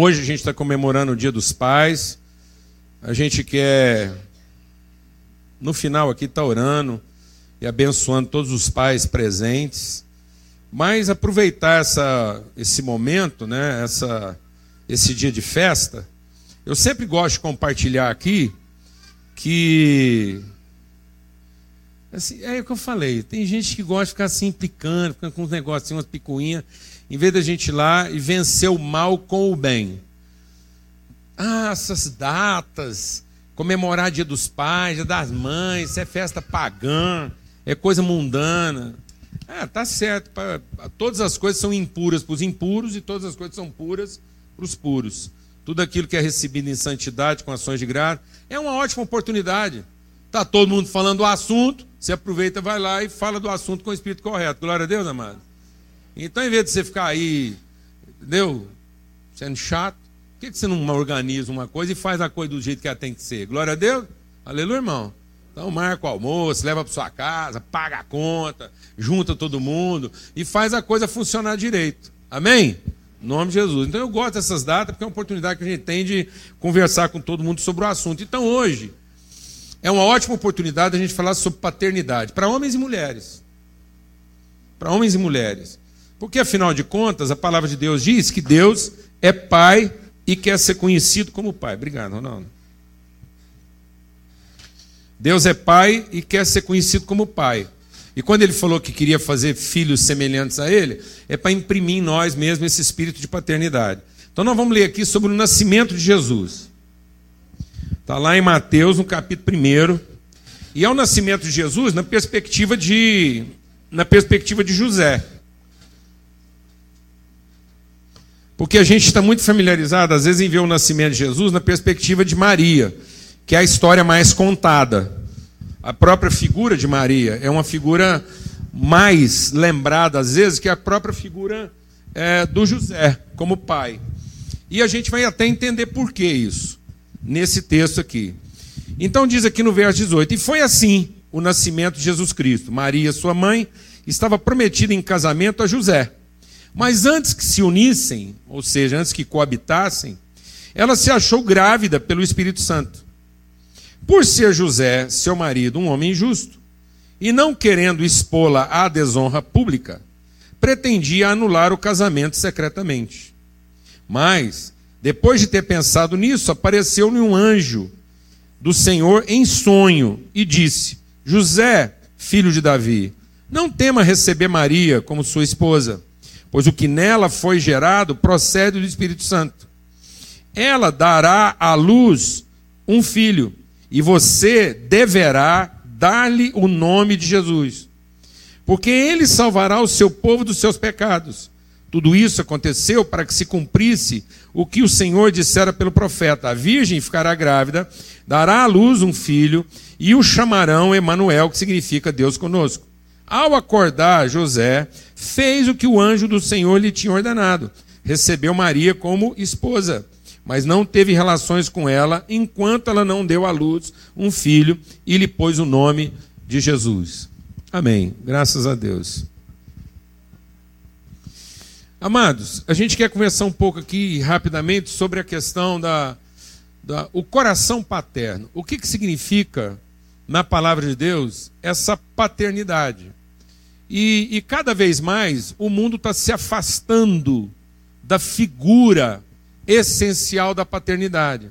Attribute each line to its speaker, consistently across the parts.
Speaker 1: Hoje a gente está comemorando o Dia dos Pais. A gente quer, no final aqui, estar tá orando e abençoando todos os pais presentes. Mas aproveitar essa, esse momento, né, essa, esse dia de festa, eu sempre gosto de compartilhar aqui que. Assim, é o que eu falei, tem gente que gosta de ficar assim implicando, ficando com uns negócios, umas picuinhas, em vez da gente ir lá e vencer o mal com o bem. Ah, essas datas, comemorar Dia dos Pais, Dia das Mães, isso é festa pagã, é coisa mundana. Ah, tá certo. Pra, todas as coisas são impuras para os impuros e todas as coisas são puras para os puros. Tudo aquilo que é recebido em santidade, com ações de graça, é uma ótima oportunidade. Está todo mundo falando do assunto, você aproveita, vai lá e fala do assunto com o espírito correto. Glória a Deus, amado. Então, em vez de você ficar aí, entendeu? Sendo chato, por que você não organiza uma coisa e faz a coisa do jeito que ela tem que ser? Glória a Deus? Aleluia, irmão. Então marca o almoço, leva para sua casa, paga a conta, junta todo mundo e faz a coisa funcionar direito. Amém? Em nome de Jesus. Então eu gosto dessas datas porque é uma oportunidade que a gente tem de conversar com todo mundo sobre o assunto. Então hoje é uma ótima oportunidade a gente falar sobre paternidade para homens e mulheres. Para homens e mulheres. Porque afinal de contas, a palavra de Deus diz que Deus é pai e quer ser conhecido como pai. Obrigado, Ronaldo. Deus é pai e quer ser conhecido como pai. E quando ele falou que queria fazer filhos semelhantes a ele, é para imprimir em nós mesmo esse espírito de paternidade. Então nós vamos ler aqui sobre o nascimento de Jesus. Está lá em Mateus, no capítulo 1. E é o nascimento de Jesus na perspectiva de, na perspectiva de José. Porque a gente está muito familiarizado, às vezes, em ver o nascimento de Jesus na perspectiva de Maria que é a história mais contada. A própria figura de Maria é uma figura mais lembrada, às vezes, que a própria figura é, do José, como pai. E a gente vai até entender por que isso, nesse texto aqui. Então, diz aqui no verso 18: E foi assim o nascimento de Jesus Cristo. Maria, sua mãe, estava prometida em casamento a José. Mas antes que se unissem, ou seja, antes que coabitassem, ela se achou grávida pelo Espírito Santo. Por ser José, seu marido, um homem justo, e não querendo expô-la à desonra pública, pretendia anular o casamento secretamente. Mas, depois de ter pensado nisso, apareceu-lhe um anjo do Senhor em sonho e disse: José, filho de Davi, não tema receber Maria como sua esposa, pois o que nela foi gerado procede do Espírito Santo. Ela dará à luz um filho e você deverá dar-lhe o nome de Jesus, porque ele salvará o seu povo dos seus pecados. Tudo isso aconteceu para que se cumprisse o que o Senhor dissera pelo profeta: a virgem ficará grávida, dará à luz um filho e o chamarão Emanuel, que significa Deus conosco. Ao acordar, José fez o que o anjo do Senhor lhe tinha ordenado. Recebeu Maria como esposa mas não teve relações com ela enquanto ela não deu à luz um filho e lhe pôs o nome de Jesus. Amém. Graças a Deus. Amados, a gente quer conversar um pouco aqui rapidamente sobre a questão da, da o coração paterno. O que, que significa na palavra de Deus essa paternidade? E, e cada vez mais o mundo está se afastando da figura essencial da paternidade.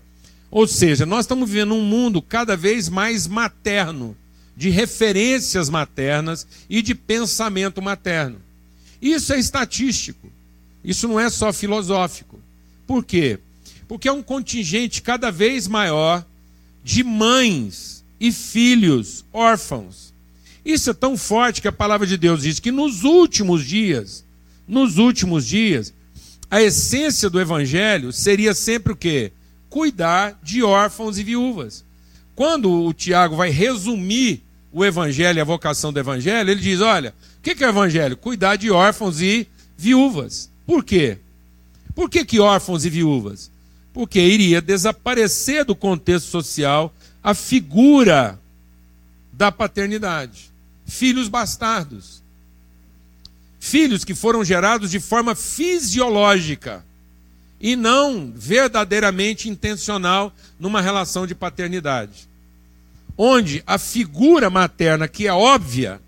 Speaker 1: Ou seja, nós estamos vivendo um mundo cada vez mais materno, de referências maternas e de pensamento materno. Isso é estatístico, isso não é só filosófico. Por quê? Porque é um contingente cada vez maior de mães e filhos órfãos. Isso é tão forte que a palavra de Deus diz que nos últimos dias, nos últimos dias, a essência do evangelho seria sempre o quê? Cuidar de órfãos e viúvas. Quando o Tiago vai resumir o evangelho a vocação do evangelho, ele diz: olha, o que é o evangelho? Cuidar de órfãos e viúvas. Por quê? Por que, que órfãos e viúvas? Porque iria desaparecer do contexto social a figura da paternidade. Filhos bastardos. Filhos que foram gerados de forma fisiológica e não verdadeiramente intencional numa relação de paternidade. Onde a figura materna, que é óbvia,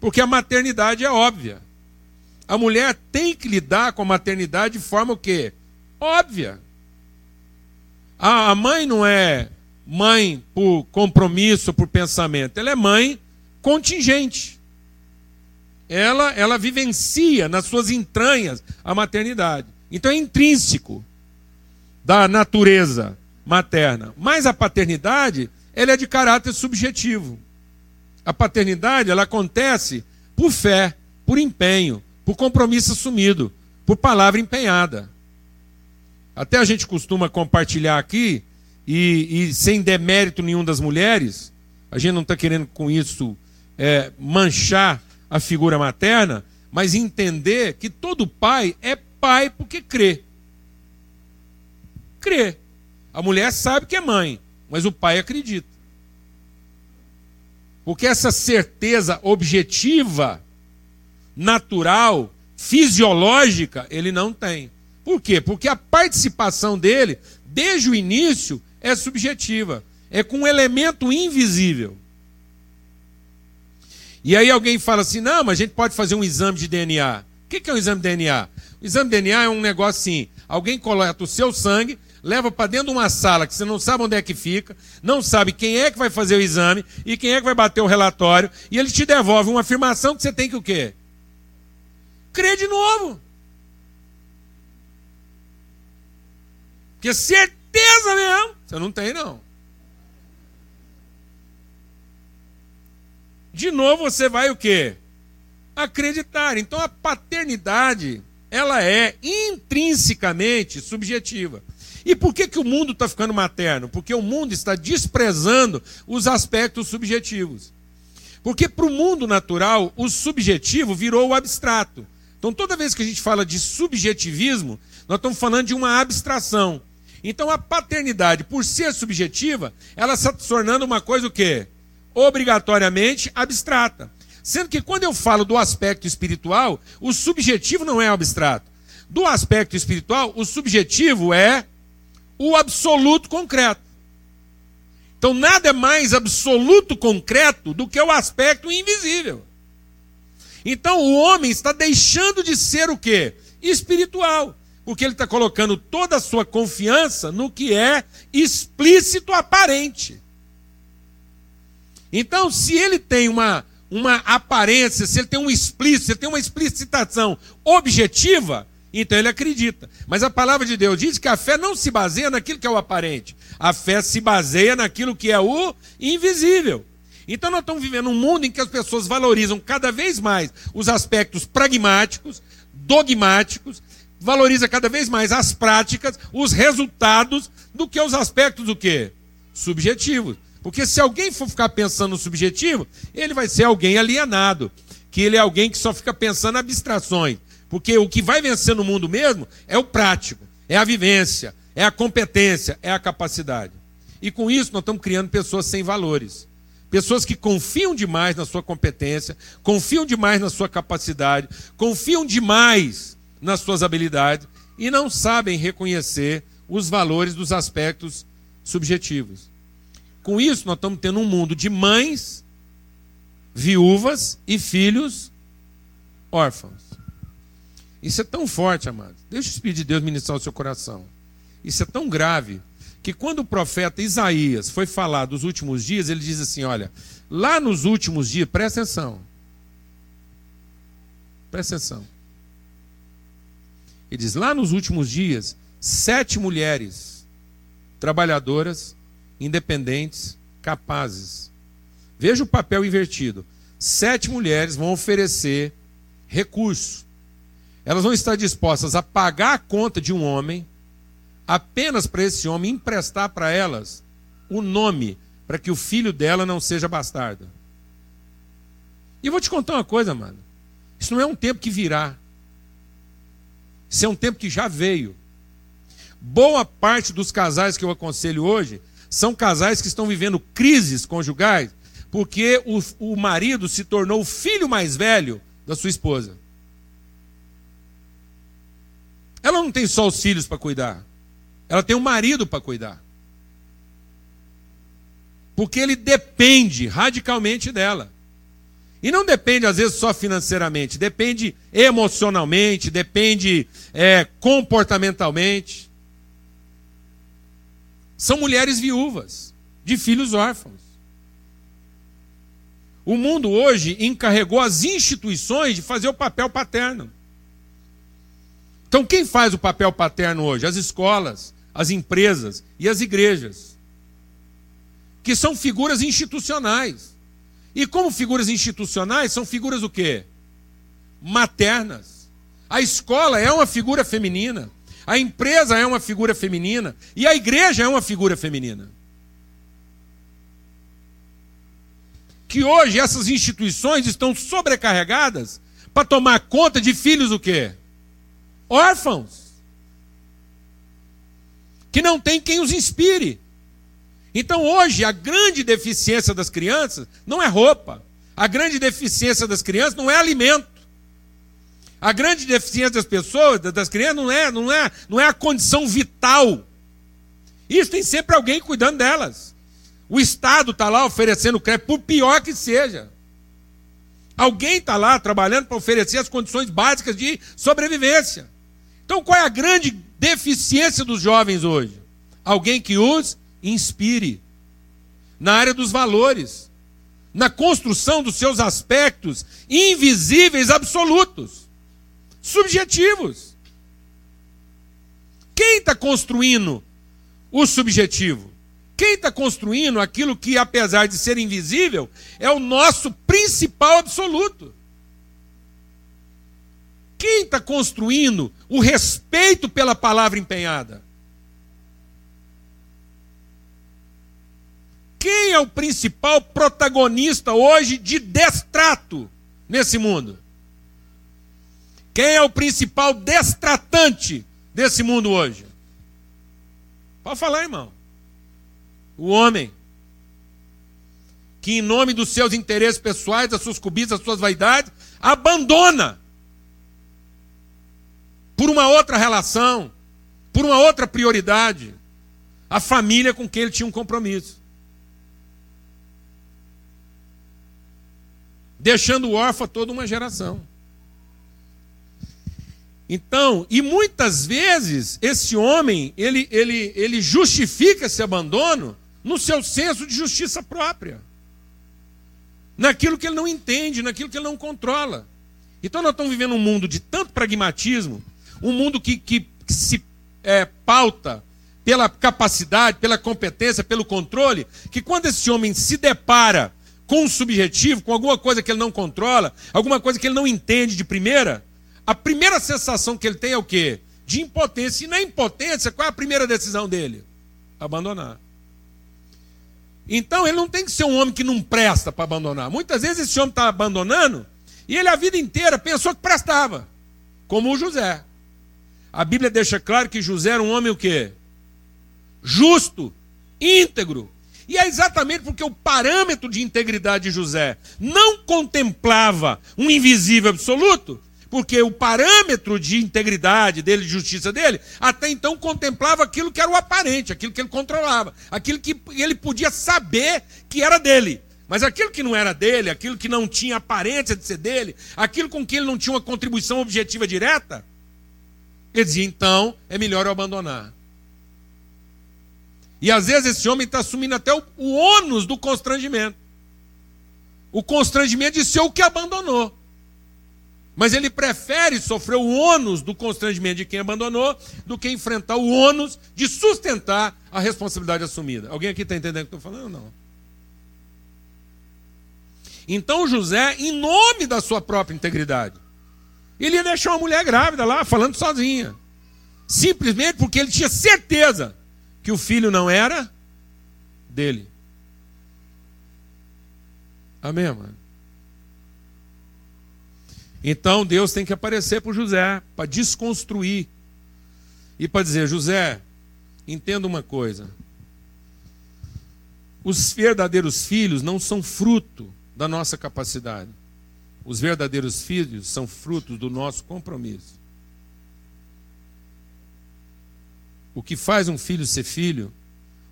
Speaker 1: porque a maternidade é óbvia. A mulher tem que lidar com a maternidade de forma o quê? Óbvia. A mãe não é mãe por compromisso, por pensamento, ela é mãe contingente. Ela, ela vivencia nas suas entranhas a maternidade. Então é intrínseco da natureza materna. Mas a paternidade, ela é de caráter subjetivo. A paternidade, ela acontece por fé, por empenho, por compromisso assumido, por palavra empenhada. Até a gente costuma compartilhar aqui, e, e sem demérito nenhum das mulheres, a gente não está querendo com isso é, manchar a figura materna, mas entender que todo pai é pai porque crê. Crê. A mulher sabe que é mãe, mas o pai acredita. Porque essa certeza objetiva, natural, fisiológica, ele não tem. Por quê? Porque a participação dele, desde o início, é subjetiva. É com um elemento invisível. E aí alguém fala assim: não, mas a gente pode fazer um exame de DNA. O que é um exame de DNA? O exame de DNA é um negócio assim: alguém coleta o seu sangue, leva para dentro de uma sala que você não sabe onde é que fica, não sabe quem é que vai fazer o exame e quem é que vai bater o relatório, e ele te devolve uma afirmação que você tem que o quê? Crer de novo. Porque certeza mesmo, você não tem não. De novo você vai o quê? Acreditar. Então a paternidade ela é intrinsecamente subjetiva. E por que, que o mundo está ficando materno? Porque o mundo está desprezando os aspectos subjetivos. Porque para o mundo natural, o subjetivo virou o abstrato. Então, toda vez que a gente fala de subjetivismo, nós estamos falando de uma abstração. Então, a paternidade, por ser subjetiva, ela está se tornando uma coisa o quê? Obrigatoriamente abstrata. Sendo que quando eu falo do aspecto espiritual, o subjetivo não é abstrato. Do aspecto espiritual, o subjetivo é o absoluto concreto. Então nada é mais absoluto concreto do que o aspecto invisível. Então o homem está deixando de ser o quê? Espiritual. Porque ele está colocando toda a sua confiança no que é explícito aparente. Então, se ele tem uma, uma aparência, se ele tem um explícito, se ele tem uma explicitação objetiva, então ele acredita. Mas a palavra de Deus diz que a fé não se baseia naquilo que é o aparente. A fé se baseia naquilo que é o invisível. Então nós estamos vivendo um mundo em que as pessoas valorizam cada vez mais os aspectos pragmáticos, dogmáticos, valoriza cada vez mais as práticas, os resultados, do que os aspectos do quê? Subjetivos. Porque se alguém for ficar pensando no subjetivo, ele vai ser alguém alienado. Que ele é alguém que só fica pensando em abstrações. Porque o que vai vencer no mundo mesmo é o prático, é a vivência, é a competência, é a capacidade. E com isso nós estamos criando pessoas sem valores. Pessoas que confiam demais na sua competência, confiam demais na sua capacidade, confiam demais nas suas habilidades e não sabem reconhecer os valores dos aspectos subjetivos. Com isso, nós estamos tendo um mundo de mães, viúvas e filhos órfãos. Isso é tão forte, amados. Deixa o Espírito de Deus ministrar o seu coração. Isso é tão grave que quando o profeta Isaías foi falar dos últimos dias, ele diz assim: olha, lá nos últimos dias, presta atenção. Presta atenção. Ele diz: lá nos últimos dias, sete mulheres trabalhadoras independentes, capazes. Veja o papel invertido. Sete mulheres vão oferecer recurso. Elas vão estar dispostas a pagar a conta de um homem, apenas para esse homem emprestar para elas o nome, para que o filho dela não seja bastardo. E eu vou te contar uma coisa, mano. Isso não é um tempo que virá. Isso é um tempo que já veio. Boa parte dos casais que eu aconselho hoje são casais que estão vivendo crises conjugais porque o, o marido se tornou o filho mais velho da sua esposa. ela não tem só os filhos para cuidar, ela tem o um marido para cuidar. Porque ele depende radicalmente dela. E não depende, às vezes, só financeiramente, depende emocionalmente, depende é, comportamentalmente. São mulheres viúvas, de filhos órfãos. O mundo hoje encarregou as instituições de fazer o papel paterno. Então, quem faz o papel paterno hoje? As escolas, as empresas e as igrejas, que são figuras institucionais. E como figuras institucionais, são figuras o quê? Maternas. A escola é uma figura feminina. A empresa é uma figura feminina. E a igreja é uma figura feminina. Que hoje essas instituições estão sobrecarregadas para tomar conta de filhos o quê? Órfãos. Que não tem quem os inspire. Então hoje a grande deficiência das crianças não é roupa. A grande deficiência das crianças não é alimento. A grande deficiência das pessoas, das crianças, não é, não é, não é a condição vital. Isso tem sempre alguém cuidando delas. O Estado está lá oferecendo crédito, por pior que seja. Alguém está lá trabalhando para oferecer as condições básicas de sobrevivência. Então, qual é a grande deficiência dos jovens hoje? Alguém que os inspire. Na área dos valores, na construção dos seus aspectos invisíveis absolutos, subjetivos. Quem está construindo o subjetivo? Quem está construindo aquilo que, apesar de ser invisível, é o nosso principal absoluto? Quem está construindo o respeito pela palavra empenhada? Quem é o principal protagonista hoje de destrato nesse mundo? Quem é o principal destratante desse mundo hoje? Pode falar, irmão. O homem. Que, em nome dos seus interesses pessoais, das suas cobiças, das suas vaidades, abandona por uma outra relação, por uma outra prioridade, a família com quem ele tinha um compromisso. deixando órfão toda uma geração. Então, e muitas vezes esse homem, ele, ele, ele justifica esse abandono no seu senso de justiça própria. Naquilo que ele não entende, naquilo que ele não controla. Então nós estamos vivendo um mundo de tanto pragmatismo, um mundo que, que, que se é, pauta pela capacidade, pela competência, pelo controle, que quando esse homem se depara com um subjetivo, com alguma coisa que ele não controla, alguma coisa que ele não entende de primeira, a primeira sensação que ele tem é o quê? De impotência. E na impotência, qual é a primeira decisão dele? Abandonar. Então ele não tem que ser um homem que não presta para abandonar. Muitas vezes esse homem está abandonando e ele a vida inteira pensou que prestava, como o José. A Bíblia deixa claro que José era um homem o quê? Justo, íntegro, e é exatamente porque o parâmetro de integridade de José não contemplava um invisível absoluto, porque o parâmetro de integridade dele, de justiça dele, até então contemplava aquilo que era o aparente, aquilo que ele controlava, aquilo que ele podia saber que era dele. Mas aquilo que não era dele, aquilo que não tinha aparência de ser dele, aquilo com que ele não tinha uma contribuição objetiva direta, ele dizia: então é melhor eu abandonar. E às vezes esse homem está assumindo até o, o ônus do constrangimento. O constrangimento de ser o que abandonou. Mas ele prefere sofrer o ônus do constrangimento de quem abandonou do que enfrentar o ônus de sustentar a responsabilidade assumida. Alguém aqui está entendendo o que eu estou falando? Não. Então José, em nome da sua própria integridade, ele ia deixar uma mulher grávida lá, falando sozinha. Simplesmente porque ele tinha certeza que o filho não era dele. Amém, mano? Então Deus tem que aparecer para José, para desconstruir e para dizer: José, entenda uma coisa. Os verdadeiros filhos não são fruto da nossa capacidade. Os verdadeiros filhos são frutos do nosso compromisso. O que faz um filho ser filho,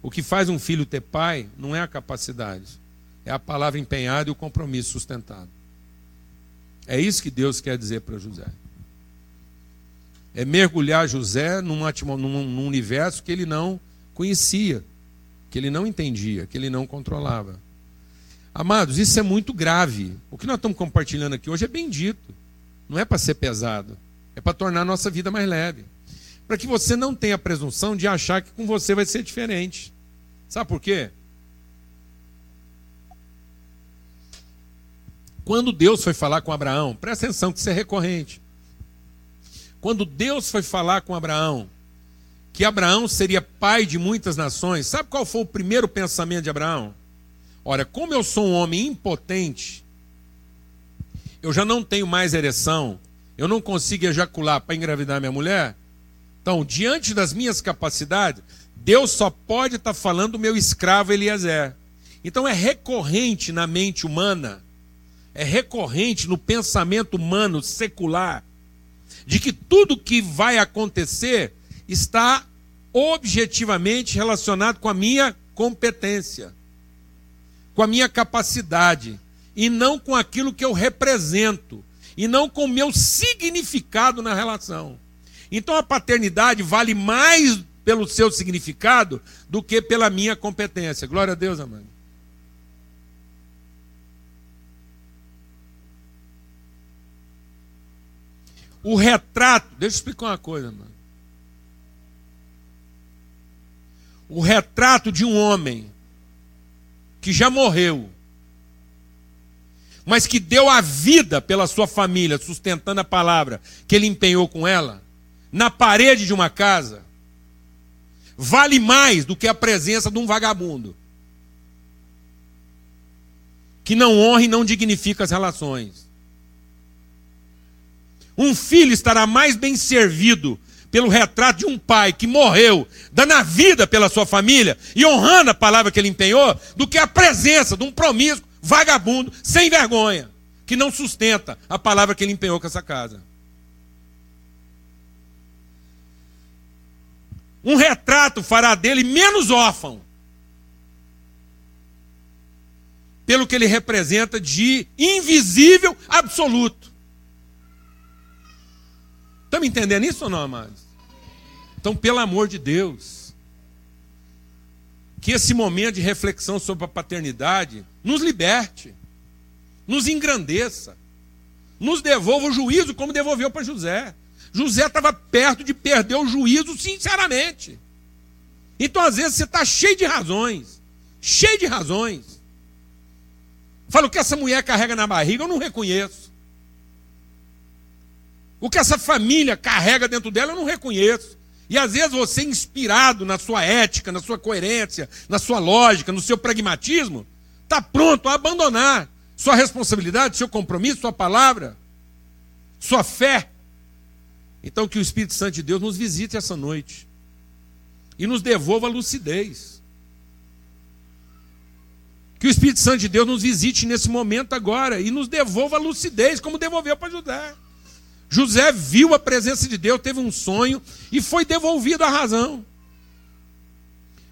Speaker 1: o que faz um filho ter pai, não é a capacidade, é a palavra empenhada e o compromisso sustentado. É isso que Deus quer dizer para José. É mergulhar José num, num, universo que ele não conhecia, que ele não entendia, que ele não controlava. Amados, isso é muito grave. O que nós estamos compartilhando aqui hoje é bendito. Não é para ser pesado, é para tornar a nossa vida mais leve. Para que você não tenha a presunção de achar que com você vai ser diferente. Sabe por quê? Quando Deus foi falar com Abraão, presta atenção que isso é recorrente. Quando Deus foi falar com Abraão, que Abraão seria pai de muitas nações, sabe qual foi o primeiro pensamento de Abraão? Ora, como eu sou um homem impotente, eu já não tenho mais ereção, eu não consigo ejacular para engravidar minha mulher. Então, diante das minhas capacidades, Deus só pode estar tá falando do meu escravo Eliezer. Então é recorrente na mente humana, é recorrente no pensamento humano secular, de que tudo que vai acontecer está objetivamente relacionado com a minha competência com a minha capacidade, e não com aquilo que eu represento, e não com o meu significado na relação. Então a paternidade vale mais pelo seu significado do que pela minha competência. Glória a Deus, amado. O retrato, deixa eu explicar uma coisa, mano. O retrato de um homem que já morreu, mas que deu a vida pela sua família, sustentando a palavra que ele empenhou com ela, na parede de uma casa, vale mais do que a presença de um vagabundo que não honra e não dignifica as relações. Um filho estará mais bem servido pelo retrato de um pai que morreu, dando a vida pela sua família e honrando a palavra que ele empenhou, do que a presença de um promíscuo, vagabundo, sem vergonha, que não sustenta a palavra que ele empenhou com essa casa. Um retrato fará dele menos órfão, pelo que ele representa de invisível absoluto. Estamos entendendo isso ou não, amados? Então, pelo amor de Deus, que esse momento de reflexão sobre a paternidade nos liberte, nos engrandeça, nos devolva o juízo como devolveu para José. José estava perto de perder o juízo, sinceramente. Então, às vezes, você está cheio de razões, cheio de razões. Fala o que essa mulher carrega na barriga, eu não reconheço. O que essa família carrega dentro dela, eu não reconheço. E às vezes você, inspirado na sua ética, na sua coerência, na sua lógica, no seu pragmatismo, está pronto a abandonar sua responsabilidade, seu compromisso, sua palavra, sua fé. Então, que o Espírito Santo de Deus nos visite essa noite e nos devolva a lucidez. Que o Espírito Santo de Deus nos visite nesse momento agora e nos devolva a lucidez, como devolveu para José. José viu a presença de Deus, teve um sonho e foi devolvido a razão.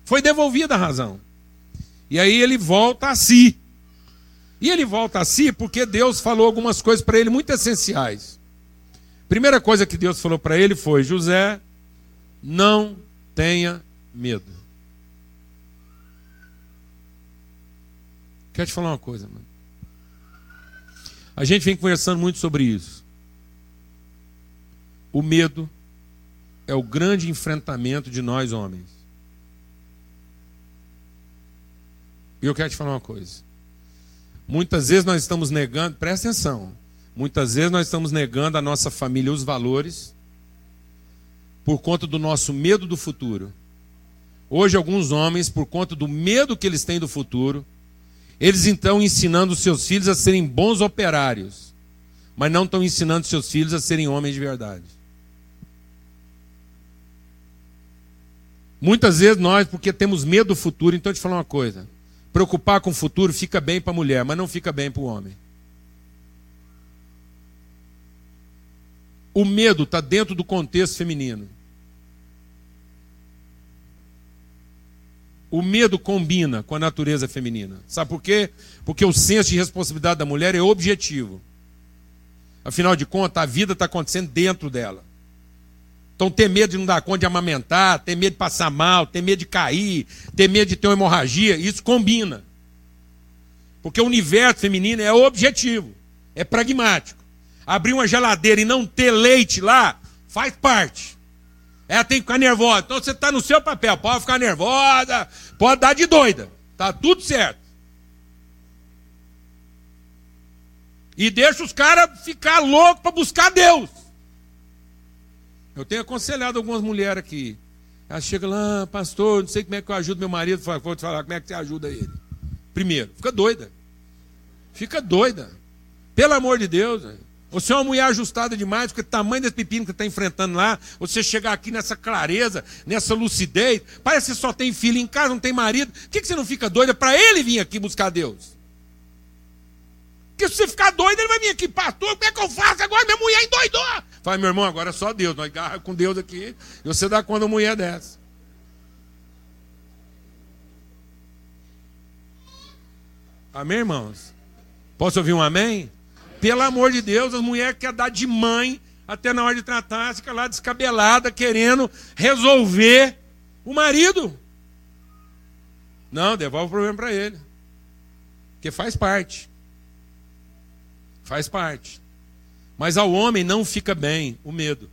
Speaker 1: Foi devolvida a razão. E aí ele volta a si. E ele volta a si porque Deus falou algumas coisas para ele muito essenciais. Primeira coisa que Deus falou para ele foi: José, não tenha medo. Quero te falar uma coisa, mano. A gente vem conversando muito sobre isso. O medo é o grande enfrentamento de nós homens. E eu quero te falar uma coisa. Muitas vezes nós estamos negando, presta atenção. Muitas vezes nós estamos negando à nossa família os valores por conta do nosso medo do futuro. Hoje, alguns homens, por conta do medo que eles têm do futuro, eles estão ensinando seus filhos a serem bons operários, mas não estão ensinando seus filhos a serem homens de verdade. Muitas vezes nós, porque temos medo do futuro, então eu te falar uma coisa: preocupar com o futuro fica bem para a mulher, mas não fica bem para o homem. O medo está dentro do contexto feminino. o medo combina com a natureza feminina. Sabe por quê? Porque o senso de responsabilidade da mulher é objetivo. Afinal de contas, a vida está acontecendo dentro dela. Então, ter medo de não dar conta de amamentar, ter medo de passar mal, ter medo de cair, ter medo de ter uma hemorragia, isso combina. Porque o universo feminino é objetivo, é pragmático. Abrir uma geladeira e não ter leite lá faz parte. Ela tem que ficar nervosa. Então você está no seu papel, pode ficar nervosa, pode dar de doida. Tá tudo certo. E deixa os caras ficar loucos para buscar Deus. Eu tenho aconselhado algumas mulheres aqui. Elas chegam lá, ah, pastor, não sei como é que eu ajudo meu marido. Vou te falar como é que você ajuda ele. Primeiro, fica doida. Fica doida. Pelo amor de Deus. Véio. Você é uma mulher ajustada demais, porque o tamanho desse pepino que está enfrentando lá, você chegar aqui nessa clareza, nessa lucidez, parece que você só tem filho em casa, não tem marido. Por que, que você não fica doida para ele vir aqui buscar Deus? Porque se você ficar doido, ele vai vir aqui, pastor, como é que eu faço agora? Minha mulher endoidou. Fala, meu irmão, agora é só Deus, nós agarra com Deus aqui, e você dá de uma mulher dessa. Amém, irmãos? Posso ouvir um amém? Pelo amor de Deus, as mulheres querem dar de mãe até na hora de tratar, fica lá descabelada, querendo resolver o marido. Não, devolve o problema para ele. Porque faz parte. Faz parte. Mas ao homem não fica bem o medo.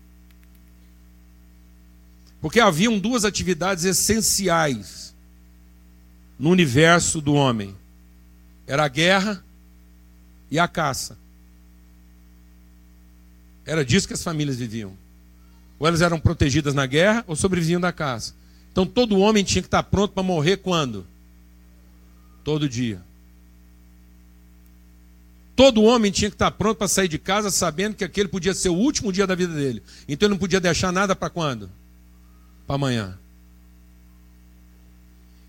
Speaker 1: Porque haviam duas atividades essenciais no universo do homem: era a guerra e a caça. Era disso que as famílias viviam. Ou elas eram protegidas na guerra ou sobreviviam da caça. Então todo homem tinha que estar pronto para morrer quando? Todo dia. Todo homem tinha que estar pronto para sair de casa sabendo que aquele podia ser o último dia da vida dele. Então ele não podia deixar nada para quando? Para amanhã.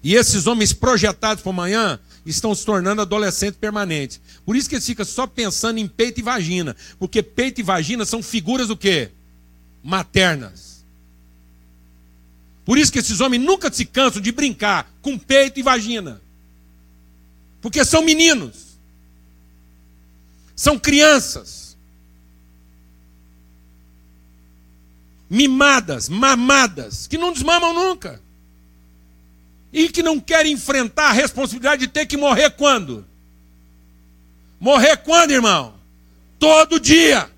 Speaker 1: E esses homens projetados para amanhã estão se tornando adolescentes permanentes. Por isso que eles ficam só pensando em peito e vagina. Porque peito e vagina são figuras o quê? Maternas. Por isso que esses homens nunca se cansam de brincar com peito e vagina. Porque são meninos. São crianças. Mimadas, mamadas, que não desmamam nunca e que não quer enfrentar a responsabilidade de ter que morrer quando? Morrer quando, irmão? Todo dia.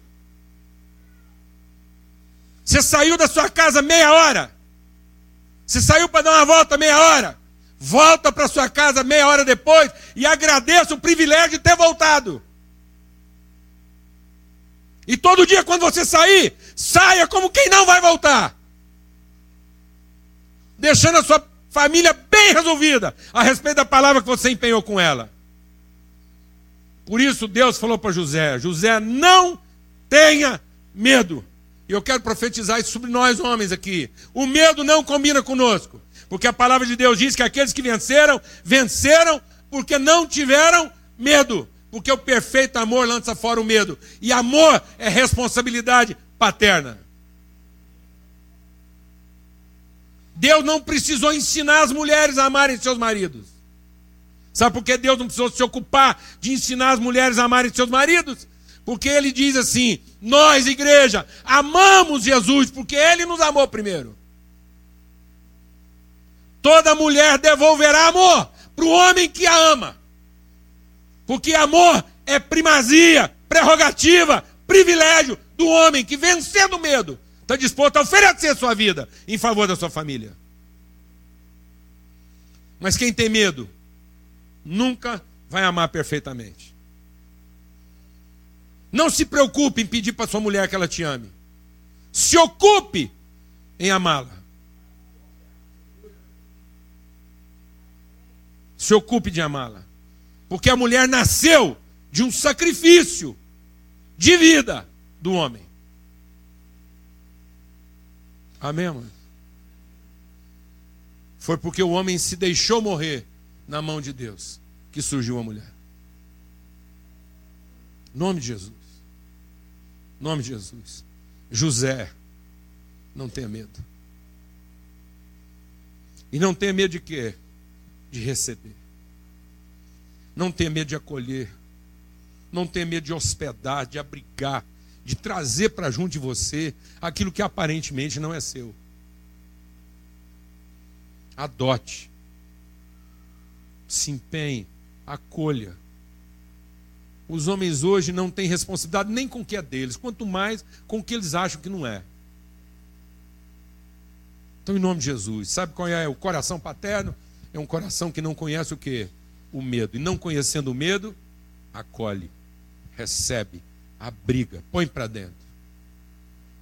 Speaker 1: Você saiu da sua casa meia hora. Você saiu para dar uma volta meia hora. Volta para sua casa meia hora depois e agradeça o privilégio de ter voltado. E todo dia, quando você sair, saia como quem não vai voltar. Deixando a sua família bem resolvida a respeito da palavra que você empenhou com ela. Por isso Deus falou para José: José, não tenha medo. E eu quero profetizar isso sobre nós homens aqui. O medo não combina conosco, porque a palavra de Deus diz que aqueles que venceram, venceram porque não tiveram medo. Porque o perfeito amor lança fora o medo. E amor é responsabilidade paterna. Deus não precisou ensinar as mulheres a amarem seus maridos. Sabe por que Deus não precisou se ocupar de ensinar as mulheres a amarem seus maridos? Porque ele diz assim: nós, igreja, amamos Jesus, porque ele nos amou primeiro. Toda mulher devolverá amor para o homem que a ama. Porque amor é primazia, prerrogativa, privilégio do homem que, vencendo o medo, está disposto a oferecer sua vida em favor da sua família. Mas quem tem medo nunca vai amar perfeitamente. Não se preocupe em pedir para sua mulher que ela te ame. Se ocupe em amá-la. Se ocupe de amá-la. Porque a mulher nasceu de um sacrifício de vida do homem. Amém, amor? Foi porque o homem se deixou morrer na mão de Deus que surgiu a mulher. Nome de Jesus. Nome de Jesus. José, não tenha medo. E não tenha medo de quê? de receber. Não tenha medo de acolher. Não tenha medo de hospedar, de abrigar, de trazer para junto de você aquilo que aparentemente não é seu. Adote. Se empenhe, acolha. Os homens hoje não têm responsabilidade nem com o que é deles, quanto mais com o que eles acham que não é. Então, em nome de Jesus, sabe qual é o coração paterno? É um coração que não conhece o que? O medo. E não conhecendo o medo, acolhe, recebe, abriga, põe para dentro.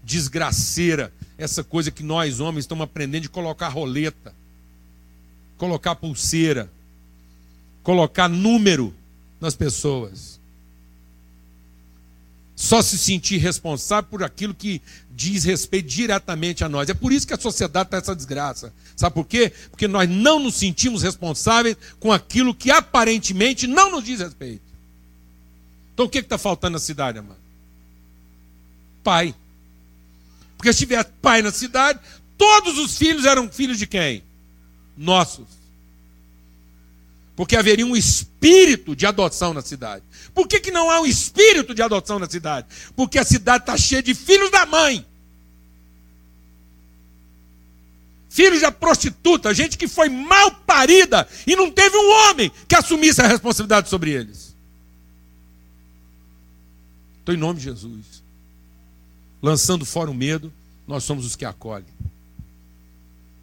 Speaker 1: Desgraceira, essa coisa que nós homens estamos aprendendo de colocar roleta, colocar pulseira, colocar número nas pessoas só se sentir responsável por aquilo que diz respeito diretamente a nós. É por isso que a sociedade está essa desgraça. Sabe por quê? Porque nós não nos sentimos responsáveis com aquilo que aparentemente não nos diz respeito. Então o que está faltando na cidade, amado? Pai. Porque se tiver pai na cidade, todos os filhos eram filhos de quem? Nossos porque haveria um espírito de adoção na cidade. Por que, que não há um espírito de adoção na cidade? Porque a cidade está cheia de filhos da mãe. Filhos da prostituta, gente que foi mal parida e não teve um homem que assumisse a responsabilidade sobre eles. Então, em nome de Jesus, lançando fora o medo, nós somos os que acolhem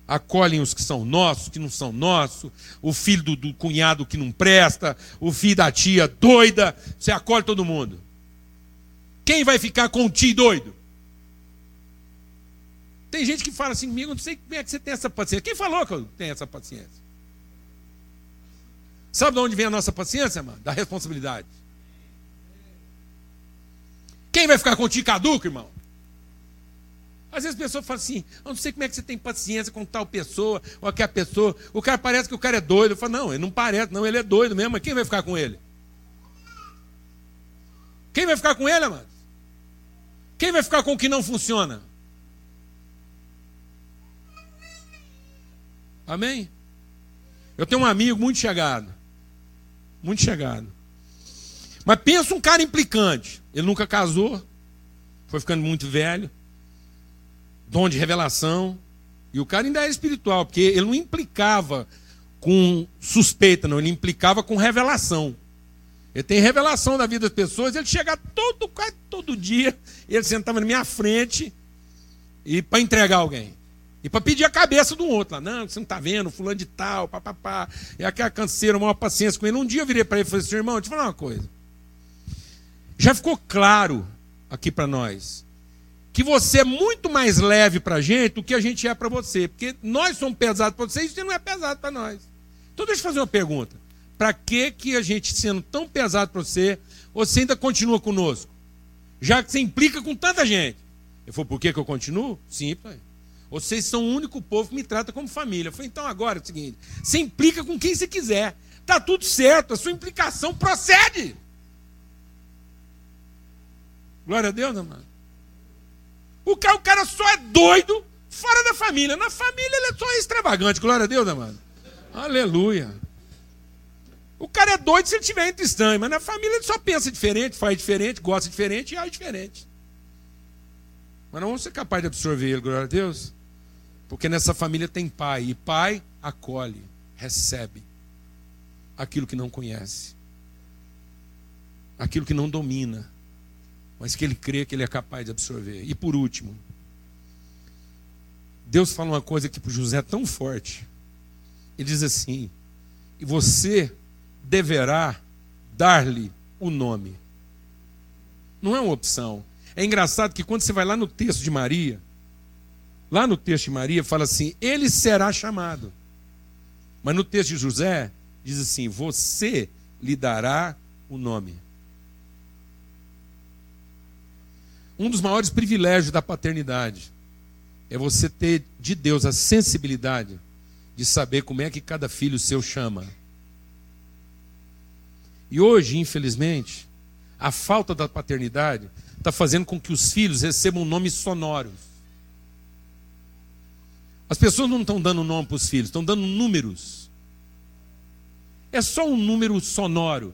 Speaker 1: acolhem os que são nossos, que não são nossos, o filho do, do, cunhado que não presta, o filho da tia doida, você acolhe todo mundo. Quem vai ficar com o tio doido? Tem gente que fala assim comigo, não sei como é que você tem essa paciência. Quem falou que eu tenho essa paciência? Sabe de onde vem a nossa paciência, mano? Da responsabilidade. Quem vai ficar com o tio caduco, irmão? Às vezes a pessoa fala assim, eu não sei como é que você tem paciência com tal pessoa ou aquela pessoa. O cara parece que o cara é doido. Eu falo, não, ele não parece, não, ele é doido mesmo. Mas quem vai ficar com ele? Quem vai ficar com ele, amado? Quem vai ficar com o que não funciona? Amém? Eu tenho um amigo muito chegado. Muito chegado. Mas pensa um cara implicante. Ele nunca casou. Foi ficando muito velho dom de revelação. E o cara ainda era espiritual, porque ele não implicava com suspeita, não, ele implicava com revelação. Ele tem revelação da vida das pessoas, ele chega todo, quase todo dia, ele sentava na minha frente e para entregar alguém. E para pedir a cabeça do outro lá. Não, você não está vendo, fulano de tal, papapá. É aquela canseira, maior paciência com ele. Um dia eu virei para ele e falei assim, irmão, deixa eu falar uma coisa. Já ficou claro aqui para nós que você é muito mais leve para a gente do que a gente é para você. Porque nós somos pesados para você e você não é pesado para nós. Então deixa eu fazer uma pergunta. Para que, que a gente, sendo tão pesado para você, você ainda continua conosco? Já que você implica com tanta gente. Eu falei, por que, que eu continuo? Simples. Vocês são o único povo que me trata como família. Eu falei, então agora é o seguinte: você implica com quem você quiser. Está tudo certo, a sua implicação procede. Glória a Deus, amado. O cara, o cara só é doido fora da família. Na família ele é só extravagante. Glória a Deus, amado. Aleluia. O cara é doido se ele estiver entre estranhos, mas na família ele só pensa diferente, faz diferente, gosta diferente e age diferente. Mas não vamos ser capazes de absorver ele, glória a Deus. Porque nessa família tem pai, e pai acolhe, recebe aquilo que não conhece, aquilo que não domina mas que ele crê que ele é capaz de absorver. E por último, Deus fala uma coisa que para José é tão forte. Ele diz assim: e você deverá dar-lhe o nome. Não é uma opção. É engraçado que quando você vai lá no texto de Maria, lá no texto de Maria fala assim: ele será chamado. Mas no texto de José diz assim: você lhe dará o nome. Um dos maiores privilégios da paternidade é você ter de Deus a sensibilidade de saber como é que cada filho seu chama. E hoje, infelizmente, a falta da paternidade está fazendo com que os filhos recebam nomes sonoros. As pessoas não estão dando nome para os filhos, estão dando números. é só um número sonoro,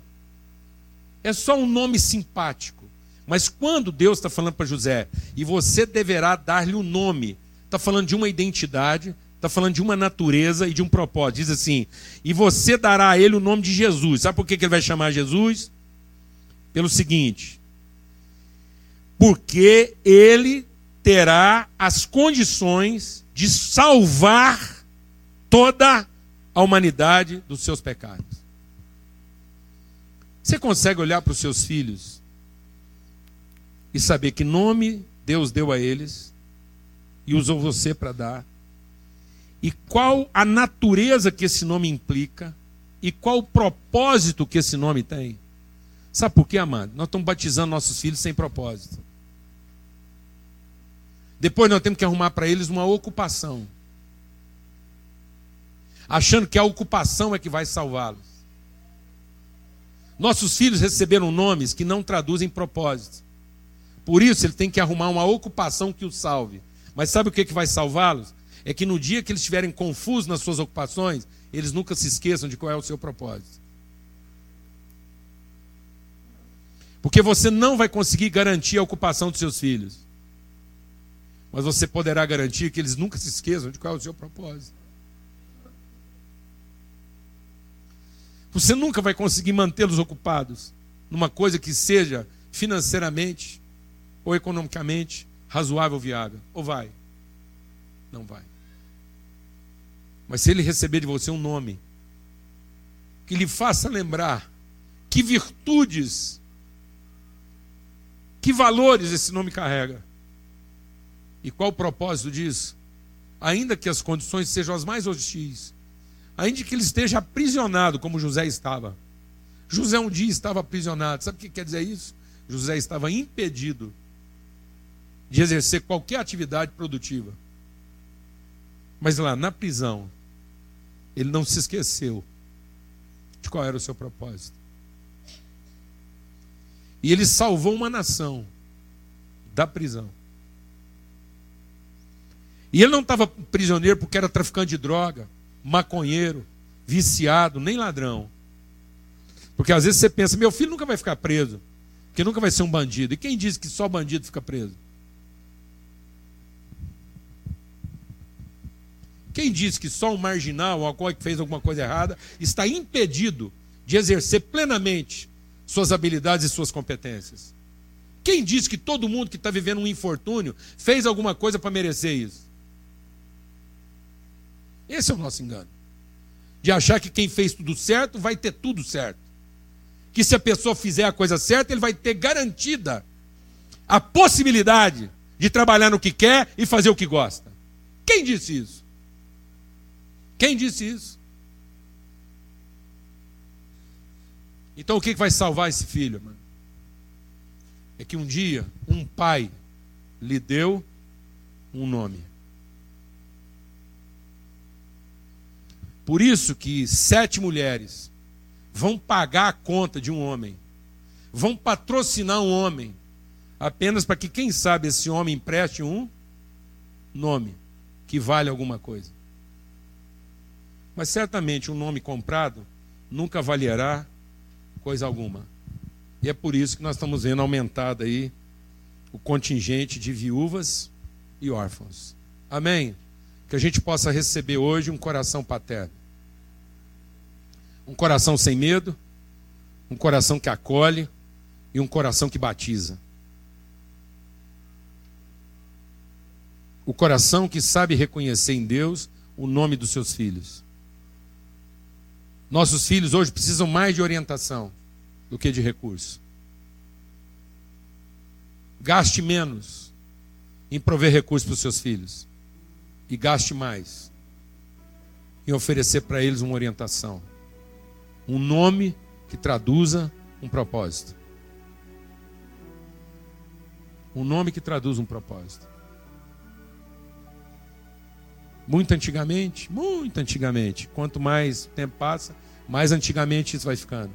Speaker 1: é só um nome simpático. Mas quando Deus está falando para José, e você deverá dar-lhe um nome, está falando de uma identidade, está falando de uma natureza e de um propósito. Diz assim: e você dará a ele o nome de Jesus. Sabe por que ele vai chamar Jesus? Pelo seguinte: porque ele terá as condições de salvar toda a humanidade dos seus pecados. Você consegue olhar para os seus filhos e saber que nome Deus deu a eles e usou você para dar, e qual a natureza que esse nome implica, e qual o propósito que esse nome tem? Sabe por quê, amado? Nós estamos batizando nossos filhos sem propósito. Depois nós temos que arrumar para eles uma ocupação. Achando que a ocupação é que vai salvá-los. Nossos filhos receberam nomes que não traduzem propósitos. Por isso, ele tem que arrumar uma ocupação que o salve. Mas sabe o que, que vai salvá-los? É que no dia que eles estiverem confusos nas suas ocupações, eles nunca se esqueçam de qual é o seu propósito. Porque você não vai conseguir garantir a ocupação dos seus filhos. Mas você poderá garantir que eles nunca se esqueçam de qual é o seu propósito. Você nunca vai conseguir mantê-los ocupados numa coisa que seja financeiramente ou economicamente razoável, viável. Ou vai? Não vai. Mas se ele receber de você um nome que lhe faça lembrar que virtudes, que valores esse nome carrega. E qual o propósito disso? Ainda que as condições sejam as mais hostis, ainda que ele esteja aprisionado, como José estava. José um dia estava aprisionado. Sabe o que quer dizer isso? José estava impedido de exercer qualquer atividade produtiva. Mas lá na prisão, ele não se esqueceu de qual era o seu propósito. E ele salvou uma nação da prisão. E ele não estava prisioneiro porque era traficante de droga, maconheiro, viciado, nem ladrão. Porque às vezes você pensa, meu filho nunca vai ficar preso, porque nunca vai ser um bandido. E quem diz que só bandido fica preso? Quem diz que só um marginal, alguém que fez alguma coisa errada, está impedido de exercer plenamente suas habilidades e suas competências? Quem diz que todo mundo que está vivendo um infortúnio fez alguma coisa para merecer isso? Esse é o nosso engano. De achar que quem fez tudo certo vai ter tudo certo. Que se a pessoa fizer a coisa certa, ele vai ter garantida a possibilidade de trabalhar no que quer e fazer o que gosta. Quem disse isso? Quem disse isso? Então o que vai salvar esse filho, mano? É que um dia um pai lhe deu um nome. Por isso que sete mulheres vão pagar a conta de um homem, vão patrocinar um homem, apenas para que, quem sabe, esse homem empreste um nome que vale alguma coisa. Mas certamente um nome comprado nunca valerá coisa alguma. E é por isso que nós estamos vendo aumentado aí o contingente de viúvas e órfãos. Amém? Que a gente possa receber hoje um coração paterno. Um coração sem medo, um coração que acolhe e um coração que batiza. O coração que sabe reconhecer em Deus o nome dos seus filhos. Nossos filhos hoje precisam mais de orientação do que de recurso. Gaste menos em prover recursos para os seus filhos. E gaste mais em oferecer para eles uma orientação. Um nome que traduza um propósito. Um nome que traduz um propósito. Muito antigamente, muito antigamente, quanto mais tempo passa, mais antigamente isso vai ficando.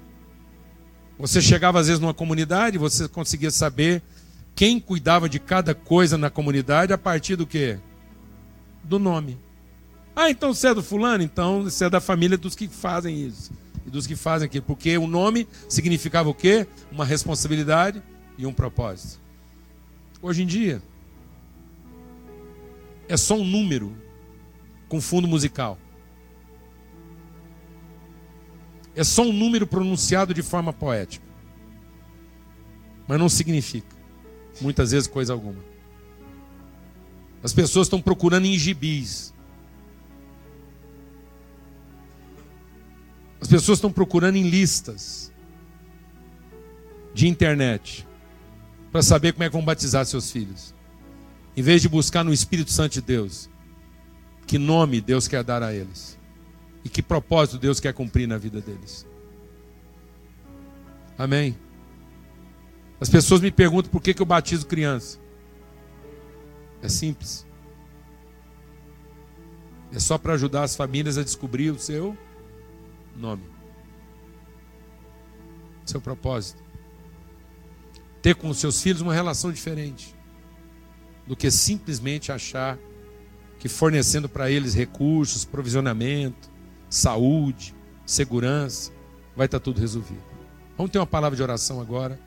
Speaker 1: Você chegava às vezes numa comunidade, você conseguia saber quem cuidava de cada coisa na comunidade a partir do quê? Do nome. Ah, então você é do fulano? Então você é da família dos que fazem isso. E dos que fazem aquilo, porque o nome significava o quê? Uma responsabilidade e um propósito. Hoje em dia, é só um número com fundo musical. É só um número pronunciado de forma poética. Mas não significa, muitas vezes, coisa alguma. As pessoas estão procurando em gibis. As pessoas estão procurando em listas de internet para saber como é que vão batizar seus filhos. Em vez de buscar no Espírito Santo de Deus, que nome Deus quer dar a eles e que propósito Deus quer cumprir na vida deles. Amém. As pessoas me perguntam por que, que eu batizo criança. É simples. É só para ajudar as famílias a descobrir o seu nome. Seu propósito. Ter com os seus filhos uma relação diferente do que simplesmente achar que fornecendo para eles recursos, provisionamento, saúde, segurança, vai estar tudo resolvido. Vamos ter uma palavra de oração agora.